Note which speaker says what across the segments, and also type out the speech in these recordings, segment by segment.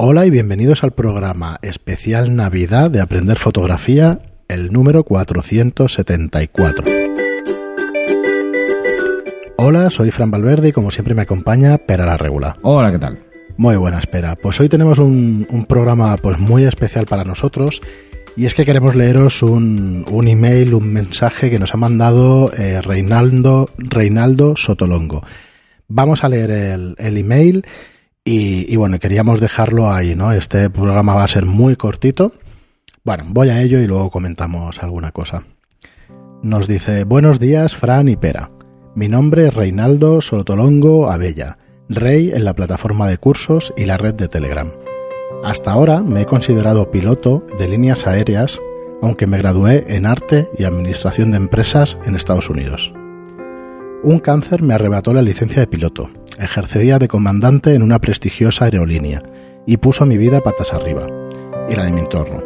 Speaker 1: Hola y bienvenidos al programa especial Navidad de Aprender Fotografía, el número 474. Hola, soy Fran Valverde y como siempre me acompaña Pera la Regula.
Speaker 2: Hola, ¿qué tal?
Speaker 1: Muy buena espera. Pues hoy tenemos un, un programa pues muy especial para nosotros y es que queremos leeros un, un email, un mensaje que nos ha mandado eh, Reinaldo, Reinaldo Sotolongo. Vamos a leer el, el email y, bueno, queríamos dejarlo ahí, ¿no? Este programa va a ser muy cortito. Bueno, voy a ello y luego comentamos alguna cosa. Nos dice, buenos días, Fran y Pera. Mi nombre es Reinaldo Sotolongo Abella, rey en la plataforma de cursos y la red de Telegram. Hasta ahora me he considerado piloto de líneas aéreas, aunque me gradué en arte y administración de empresas en Estados Unidos. Un cáncer me arrebató la licencia de piloto, ejercía de comandante en una prestigiosa aerolínea y puso mi vida patas arriba, y la de mi entorno.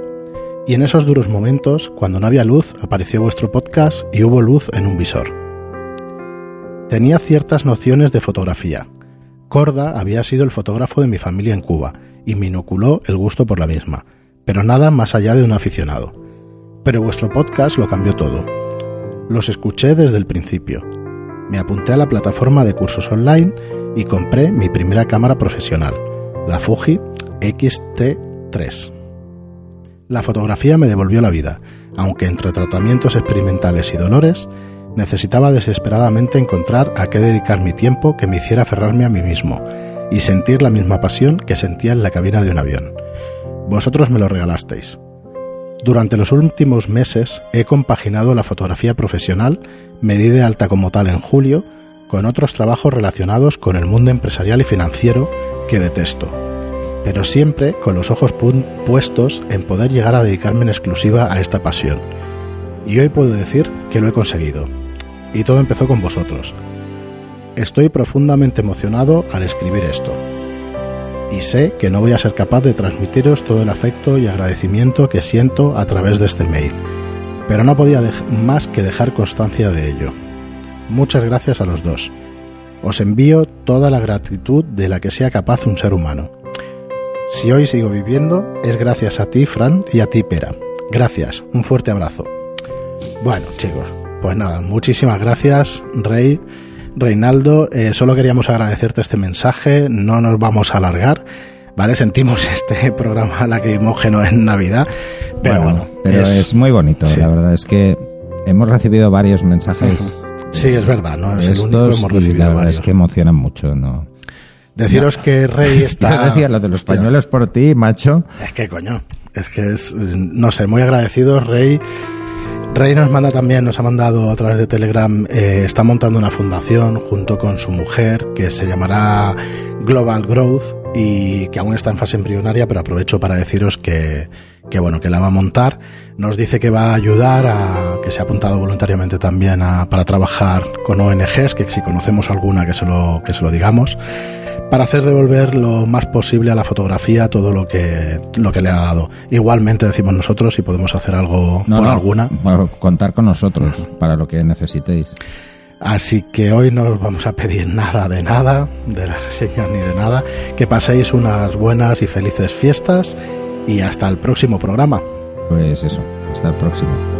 Speaker 1: Y en esos duros momentos, cuando no había luz, apareció vuestro podcast y hubo luz en un visor. Tenía ciertas nociones de fotografía. Corda había sido el fotógrafo de mi familia en Cuba y me inoculó el gusto por la misma, pero nada más allá de un aficionado. Pero vuestro podcast lo cambió todo. Los escuché desde el principio. Me apunté a la plataforma de cursos online y compré mi primera cámara profesional, la Fuji XT3. La fotografía me devolvió la vida, aunque entre tratamientos experimentales y dolores, necesitaba desesperadamente encontrar a qué dedicar mi tiempo que me hiciera aferrarme a mí mismo y sentir la misma pasión que sentía en la cabina de un avión. Vosotros me lo regalasteis. Durante los últimos meses he compaginado la fotografía profesional, me di de alta como tal en julio, con otros trabajos relacionados con el mundo empresarial y financiero que detesto, pero siempre con los ojos puestos en poder llegar a dedicarme en exclusiva a esta pasión. Y hoy puedo decir que lo he conseguido. Y todo empezó con vosotros. Estoy profundamente emocionado al escribir esto. Y sé que no voy a ser capaz de transmitiros todo el afecto y agradecimiento que siento a través de este mail, pero no podía más que dejar constancia de ello. Muchas gracias a los dos. Os envío toda la gratitud de la que sea capaz un ser humano. Si hoy sigo viviendo, es gracias a ti, Fran, y a ti, Pera. Gracias, un fuerte abrazo. Bueno, chicos, pues nada, muchísimas gracias, Rey. Reinaldo, eh, solo queríamos agradecerte este mensaje, no nos vamos a alargar, ¿vale? Sentimos este programa lacrimógeno en Navidad, pero bueno. bueno
Speaker 2: pero es, es, muy bonito, sí. la verdad es que hemos recibido varios mensajes.
Speaker 1: Uh -huh. Sí, es verdad, ¿no? Es el único que hemos recibido
Speaker 2: y la verdad
Speaker 1: varios.
Speaker 2: es que emocionan mucho, ¿no?
Speaker 1: Deciros no. que Rey está...
Speaker 2: decía lo de los pañuelos por ti, macho.
Speaker 1: Es que coño, es que es, no sé, muy agradecidos, Rey. Rey nos manda también, nos ha mandado a través de Telegram, eh, está montando una fundación junto con su mujer que se llamará Global Growth y que aún está en fase embrionaria, pero aprovecho para deciros que, que bueno, que la va a montar. Nos dice que va a ayudar a, que se ha apuntado voluntariamente también a, para trabajar con ONGs, que si conocemos alguna que se lo, que se lo digamos, para hacer devolver lo más posible a la fotografía todo lo que, lo que le ha dado. Igualmente decimos nosotros si podemos hacer algo
Speaker 2: no,
Speaker 1: por
Speaker 2: no,
Speaker 1: alguna.
Speaker 2: Bueno, contar con nosotros para lo que necesitéis.
Speaker 1: Así que hoy no os vamos a pedir nada de nada, de las reseñas ni de nada. Que paséis unas buenas y felices fiestas y hasta el próximo programa.
Speaker 2: Pues eso, hasta el próximo.